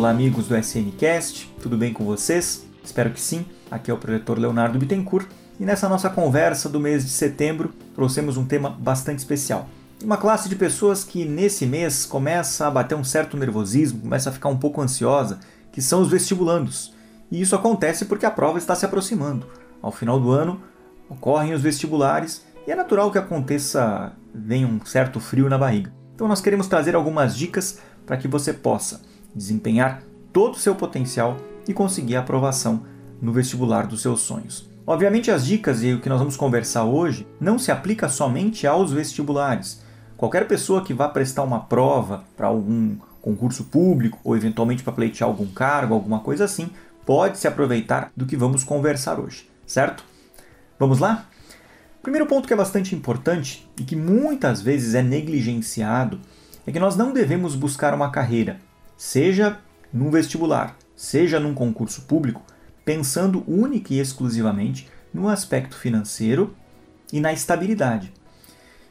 Olá, amigos do SNCast, tudo bem com vocês? Espero que sim. Aqui é o projetor Leonardo Bittencourt e nessa nossa conversa do mês de setembro trouxemos um tema bastante especial. Uma classe de pessoas que nesse mês começa a bater um certo nervosismo, começa a ficar um pouco ansiosa, que são os vestibulandos. E isso acontece porque a prova está se aproximando. Ao final do ano ocorrem os vestibulares e é natural que aconteça, venha um certo frio na barriga. Então nós queremos trazer algumas dicas para que você possa desempenhar todo o seu potencial e conseguir a aprovação no vestibular dos seus sonhos. Obviamente, as dicas e o que nós vamos conversar hoje não se aplica somente aos vestibulares. Qualquer pessoa que vá prestar uma prova para algum concurso público ou eventualmente para pleitear algum cargo, alguma coisa assim, pode se aproveitar do que vamos conversar hoje, certo? Vamos lá? Primeiro ponto que é bastante importante e que muitas vezes é negligenciado é que nós não devemos buscar uma carreira, seja no vestibular, seja num concurso público, pensando única e exclusivamente no aspecto financeiro e na estabilidade.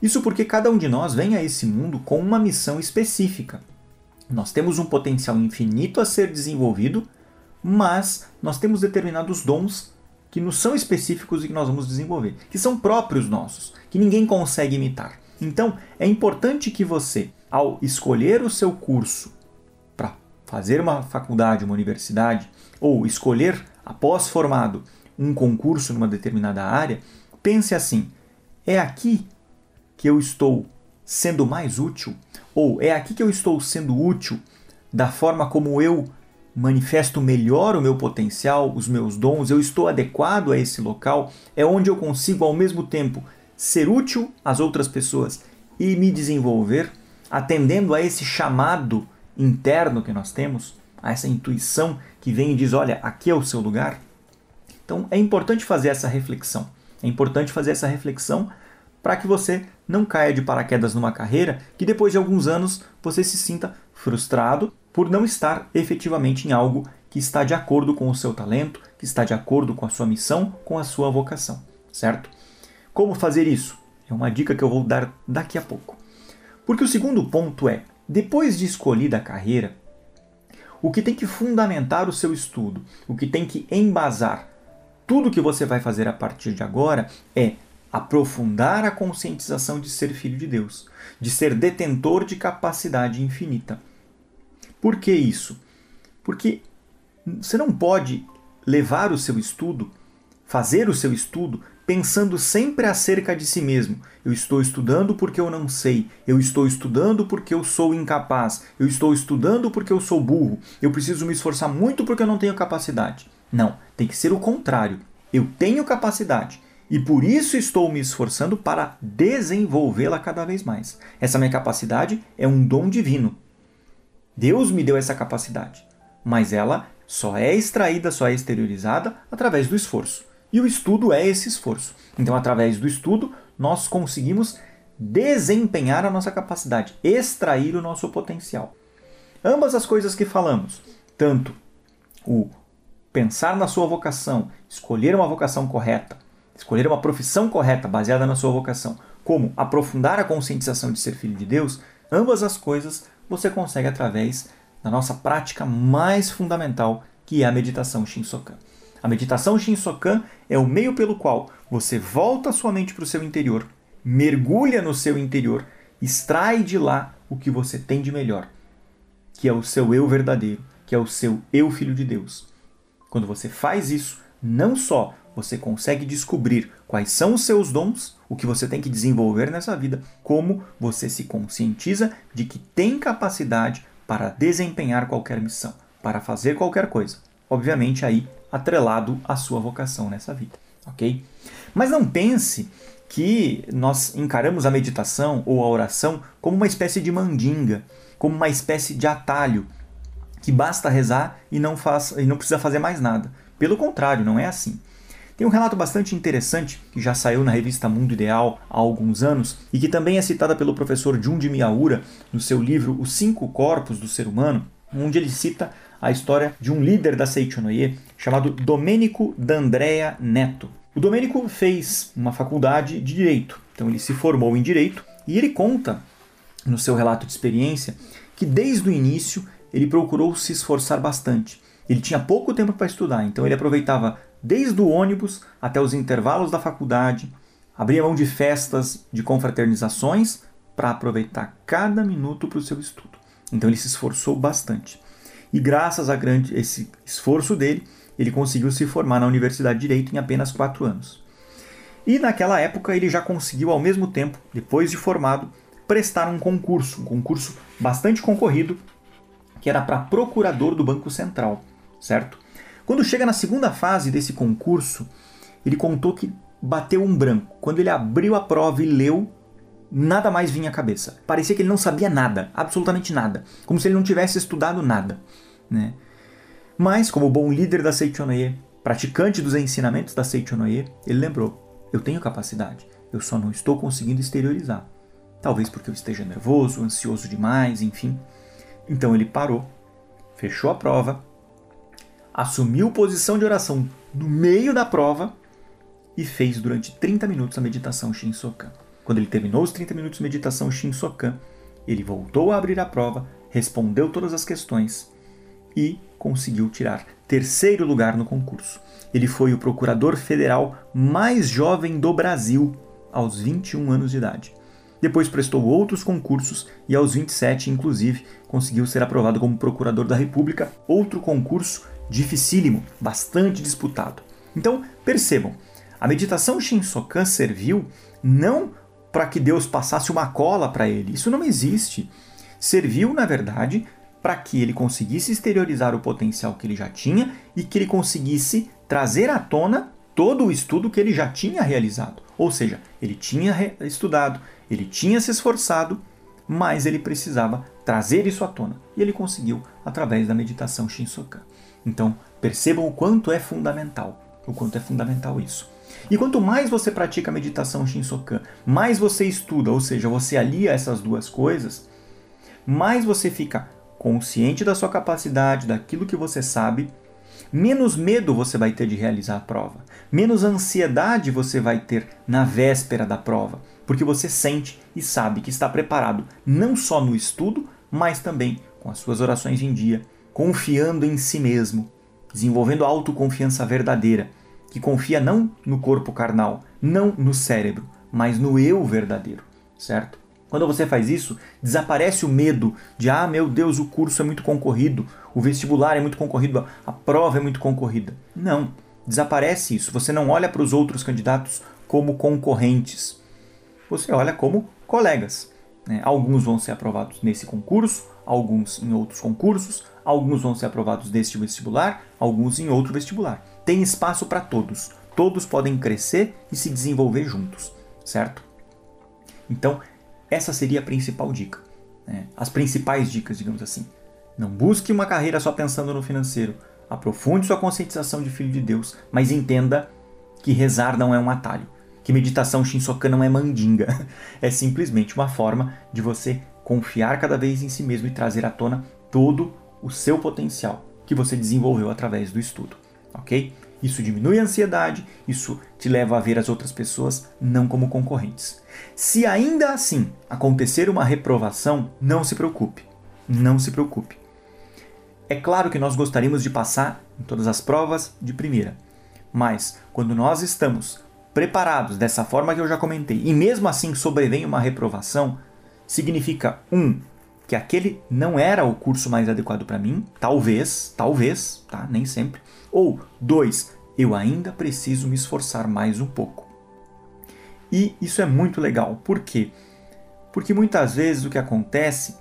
Isso porque cada um de nós vem a esse mundo com uma missão específica. Nós temos um potencial infinito a ser desenvolvido, mas nós temos determinados dons que nos são específicos e que nós vamos desenvolver, que são próprios nossos, que ninguém consegue imitar. Então, é importante que você, ao escolher o seu curso fazer uma faculdade, uma universidade, ou escolher, após formado, um concurso numa determinada área, pense assim: é aqui que eu estou sendo mais útil? Ou é aqui que eu estou sendo útil da forma como eu manifesto melhor o meu potencial, os meus dons, eu estou adequado a esse local? É onde eu consigo ao mesmo tempo ser útil às outras pessoas e me desenvolver, atendendo a esse chamado interno que nós temos, a essa intuição que vem e diz: olha, aqui é o seu lugar. Então é importante fazer essa reflexão. É importante fazer essa reflexão para que você não caia de paraquedas numa carreira que depois de alguns anos você se sinta frustrado por não estar efetivamente em algo que está de acordo com o seu talento, que está de acordo com a sua missão, com a sua vocação, certo? Como fazer isso? É uma dica que eu vou dar daqui a pouco. Porque o segundo ponto é depois de escolhida a carreira, o que tem que fundamentar o seu estudo, o que tem que embasar tudo que você vai fazer a partir de agora é aprofundar a conscientização de ser filho de Deus, de ser detentor de capacidade infinita. Por que isso? Porque você não pode levar o seu estudo, fazer o seu estudo pensando sempre acerca de si mesmo. Eu estou estudando porque eu não sei, eu estou estudando porque eu sou incapaz, eu estou estudando porque eu sou burro, eu preciso me esforçar muito porque eu não tenho capacidade. Não, tem que ser o contrário. Eu tenho capacidade e por isso estou me esforçando para desenvolvê-la cada vez mais. Essa minha capacidade é um dom divino. Deus me deu essa capacidade, mas ela só é extraída, só é exteriorizada através do esforço. E o estudo é esse esforço. Então, através do estudo, nós conseguimos desempenhar a nossa capacidade, extrair o nosso potencial. Ambas as coisas que falamos, tanto o pensar na sua vocação, escolher uma vocação correta, escolher uma profissão correta baseada na sua vocação, como aprofundar a conscientização de ser filho de Deus, ambas as coisas você consegue através da nossa prática mais fundamental, que é a meditação Shinsokan. A meditação Shinsokan é o meio pelo qual você volta sua mente para o seu interior, mergulha no seu interior, extrai de lá o que você tem de melhor, que é o seu eu verdadeiro, que é o seu eu filho de Deus. Quando você faz isso, não só você consegue descobrir quais são os seus dons, o que você tem que desenvolver nessa vida, como você se conscientiza de que tem capacidade para desempenhar qualquer missão, para fazer qualquer coisa. Obviamente aí atrelado à sua vocação nessa vida, ok? Mas não pense que nós encaramos a meditação ou a oração como uma espécie de mandinga, como uma espécie de atalho que basta rezar e não, faz, e não precisa fazer mais nada. Pelo contrário, não é assim. Tem um relato bastante interessante que já saiu na revista Mundo Ideal há alguns anos e que também é citada pelo professor Jundi Miyaura no seu livro Os Cinco Corpos do Ser Humano, onde ele cita a história de um líder da Seichonoye chamado Domênico D'Andrea Neto. O Domênico fez uma faculdade de Direito, então ele se formou em Direito e ele conta no seu relato de experiência que desde o início ele procurou se esforçar bastante. Ele tinha pouco tempo para estudar, então ele aproveitava desde o ônibus até os intervalos da faculdade, abria mão de festas, de confraternizações, para aproveitar cada minuto para o seu estudo. Então ele se esforçou bastante. E graças a grande, esse esforço dele, ele conseguiu se formar na Universidade de Direito em apenas quatro anos. E naquela época ele já conseguiu, ao mesmo tempo, depois de formado, prestar um concurso, um concurso bastante concorrido, que era para procurador do Banco Central, certo? Quando chega na segunda fase desse concurso, ele contou que bateu um branco. Quando ele abriu a prova e leu, nada mais vinha à cabeça. Parecia que ele não sabia nada, absolutamente nada, como se ele não tivesse estudado nada, né? Mas, como bom líder da Seichonoye, praticante dos ensinamentos da Seichonoye, ele lembrou: eu tenho capacidade, eu só não estou conseguindo exteriorizar. Talvez porque eu esteja nervoso, ansioso demais, enfim. Então ele parou, fechou a prova, assumiu posição de oração no meio da prova e fez durante 30 minutos a meditação Shinsokan. Quando ele terminou os 30 minutos de meditação Shinsokan, ele voltou a abrir a prova, respondeu todas as questões e conseguiu tirar terceiro lugar no concurso. Ele foi o procurador federal mais jovem do Brasil aos 21 anos de idade. Depois prestou outros concursos e aos 27, inclusive, conseguiu ser aprovado como procurador da República, outro concurso dificílimo, bastante disputado. Então, percebam, a meditação Shinsokan serviu não para que Deus passasse uma cola para ele, isso não existe. Serviu, na verdade, para que ele conseguisse exteriorizar o potencial que ele já tinha e que ele conseguisse trazer à tona todo o estudo que ele já tinha realizado. Ou seja, ele tinha estudado, ele tinha se esforçado, mas ele precisava trazer isso à tona. E ele conseguiu através da meditação Shinsokan. Então, percebam o quanto é fundamental, o quanto é fundamental isso. E quanto mais você pratica a meditação Shinsokan, mais você estuda, ou seja, você alia essas duas coisas, mais você fica consciente da sua capacidade, daquilo que você sabe, menos medo você vai ter de realizar a prova, menos ansiedade você vai ter na véspera da prova, porque você sente e sabe que está preparado não só no estudo, mas também com as suas orações em dia, confiando em si mesmo, desenvolvendo a autoconfiança verdadeira, que confia não no corpo carnal, não no cérebro, mas no eu verdadeiro, certo? Quando você faz isso, desaparece o medo de, ah, meu Deus, o curso é muito concorrido, o vestibular é muito concorrido, a prova é muito concorrida. Não, desaparece isso. Você não olha para os outros candidatos como concorrentes. Você olha como colegas. Né? Alguns vão ser aprovados nesse concurso, alguns em outros concursos, alguns vão ser aprovados neste vestibular, alguns em outro vestibular. Tem espaço para todos. Todos podem crescer e se desenvolver juntos, certo? Então, essa seria a principal dica. Né? As principais dicas, digamos assim. Não busque uma carreira só pensando no financeiro. Aprofunde sua conscientização de filho de Deus, mas entenda que rezar não é um atalho, que meditação Shinsokan não é mandinga. É simplesmente uma forma de você confiar cada vez em si mesmo e trazer à tona todo o seu potencial que você desenvolveu através do estudo, ok? Isso diminui a ansiedade, isso te leva a ver as outras pessoas não como concorrentes. Se ainda assim acontecer uma reprovação, não se preocupe. Não se preocupe. É claro que nós gostaríamos de passar em todas as provas de primeira, mas quando nós estamos preparados dessa forma que eu já comentei e mesmo assim sobrevém uma reprovação, significa um que aquele não era o curso mais adequado para mim, talvez, talvez, tá? Nem sempre. Ou dois, eu ainda preciso me esforçar mais um pouco. E isso é muito legal. Por quê? Porque muitas vezes o que acontece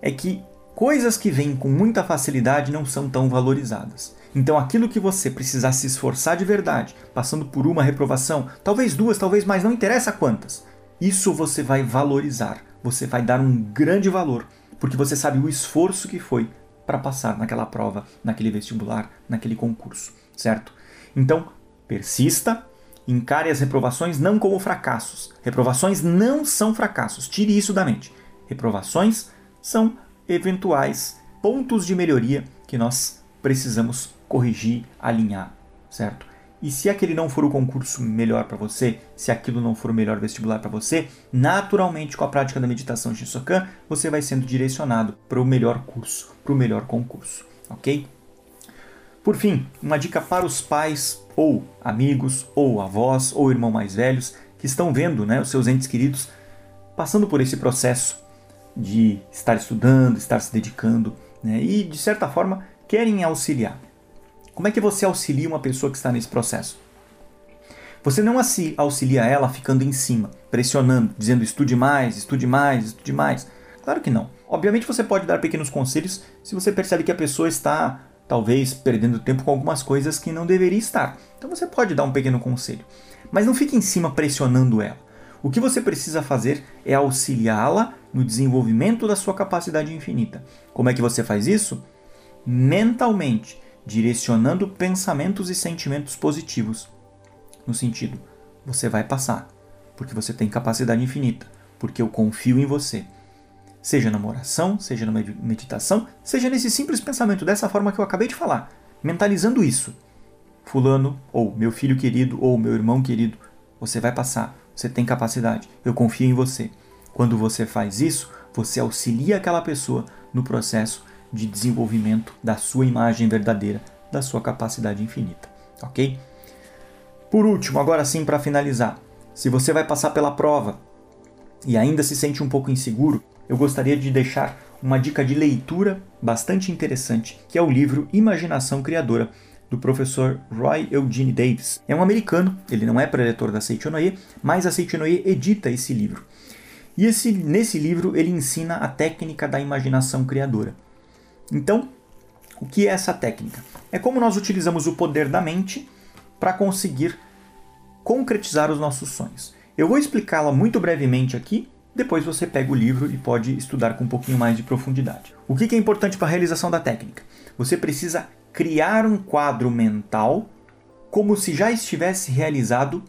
é que coisas que vêm com muita facilidade não são tão valorizadas. Então, aquilo que você precisar se esforçar de verdade, passando por uma reprovação, talvez duas, talvez mais, não interessa quantas, isso você vai valorizar, você vai dar um grande valor, porque você sabe o esforço que foi para passar naquela prova, naquele vestibular, naquele concurso, certo? Então, persista, Encare as reprovações não como fracassos. Reprovações não são fracassos. Tire isso da mente. Reprovações são eventuais pontos de melhoria que nós precisamos corrigir, alinhar, certo? E se aquele não for o concurso melhor para você, se aquilo não for o melhor vestibular para você, naturalmente com a prática da meditação Shinsokan, você vai sendo direcionado para o melhor curso, para o melhor concurso, ok? Por fim, uma dica para os pais ou amigos ou avós ou irmãos mais velhos que estão vendo, né, os seus entes queridos passando por esse processo de estar estudando, estar se dedicando, né, e de certa forma querem auxiliar. Como é que você auxilia uma pessoa que está nesse processo? Você não auxilia ela ficando em cima, pressionando, dizendo estude mais, estude mais, estude mais. Claro que não. Obviamente você pode dar pequenos conselhos se você percebe que a pessoa está talvez perdendo tempo com algumas coisas que não deveria estar. Então você pode dar um pequeno conselho. Mas não fique em cima pressionando ela. O que você precisa fazer é auxiliá-la no desenvolvimento da sua capacidade infinita. Como é que você faz isso? Mentalmente, direcionando pensamentos e sentimentos positivos. No sentido, você vai passar, porque você tem capacidade infinita, porque eu confio em você. Seja na oração, seja na meditação, seja nesse simples pensamento, dessa forma que eu acabei de falar, mentalizando isso. Fulano, ou meu filho querido, ou meu irmão querido, você vai passar, você tem capacidade, eu confio em você. Quando você faz isso, você auxilia aquela pessoa no processo de desenvolvimento da sua imagem verdadeira, da sua capacidade infinita, ok? Por último, agora sim para finalizar, se você vai passar pela prova e ainda se sente um pouco inseguro, eu gostaria de deixar uma dica de leitura bastante interessante, que é o livro Imaginação Criadora, do professor Roy Eugene Davis. É um americano, ele não é preletor da Seichonoye, mas a Seichonoye edita esse livro. E esse, nesse livro ele ensina a técnica da imaginação criadora. Então, o que é essa técnica? É como nós utilizamos o poder da mente para conseguir concretizar os nossos sonhos. Eu vou explicá-la muito brevemente aqui, depois você pega o livro e pode estudar com um pouquinho mais de profundidade. O que é importante para a realização da técnica? Você precisa criar um quadro mental como se já estivesse realizado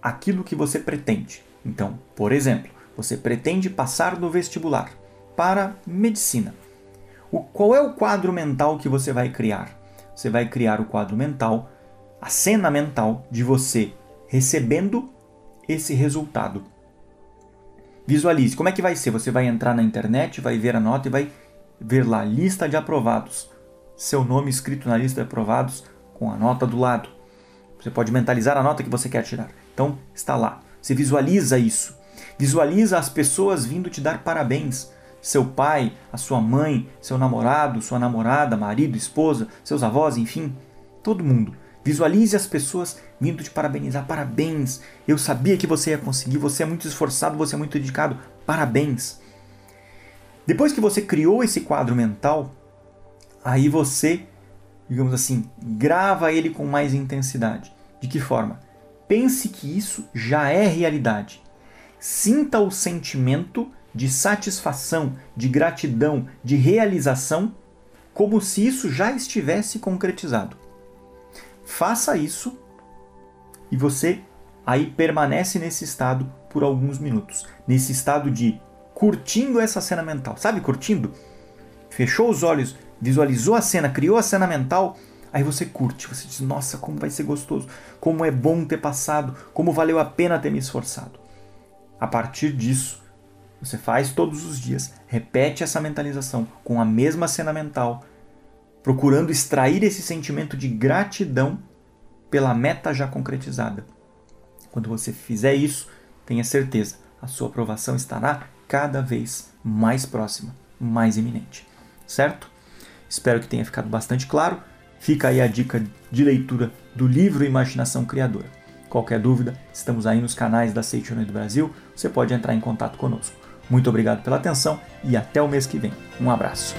aquilo que você pretende. Então, por exemplo, você pretende passar no vestibular para medicina. O, qual é o quadro mental que você vai criar? Você vai criar o quadro mental, a cena mental de você recebendo esse resultado. Visualize como é que vai ser. Você vai entrar na internet, vai ver a nota e vai ver lá lista de aprovados. Seu nome escrito na lista de aprovados com a nota do lado. Você pode mentalizar a nota que você quer tirar. Então está lá. Você visualiza isso. Visualiza as pessoas vindo te dar parabéns seu pai, a sua mãe, seu namorado, sua namorada, marido, esposa, seus avós, enfim, todo mundo. Visualize as pessoas vindo te parabenizar. Parabéns! Eu sabia que você ia conseguir. Você é muito esforçado, você é muito dedicado. Parabéns! Depois que você criou esse quadro mental, aí você, digamos assim, grava ele com mais intensidade. De que forma? Pense que isso já é realidade. Sinta o sentimento de satisfação, de gratidão, de realização, como se isso já estivesse concretizado. Faça isso e você aí permanece nesse estado por alguns minutos, nesse estado de curtindo essa cena mental. Sabe, curtindo? Fechou os olhos, visualizou a cena, criou a cena mental, aí você curte, você diz: "Nossa, como vai ser gostoso, como é bom ter passado, como valeu a pena ter me esforçado". A partir disso, você faz todos os dias, repete essa mentalização com a mesma cena mental, procurando extrair esse sentimento de gratidão pela meta já concretizada. Quando você fizer isso, tenha certeza, a sua aprovação estará cada vez mais próxima, mais iminente. Certo? Espero que tenha ficado bastante claro. Fica aí a dica de leitura do livro Imaginação Criadora. Qualquer dúvida, estamos aí nos canais da Seichonei do Brasil, você pode entrar em contato conosco. Muito obrigado pela atenção e até o mês que vem. Um abraço.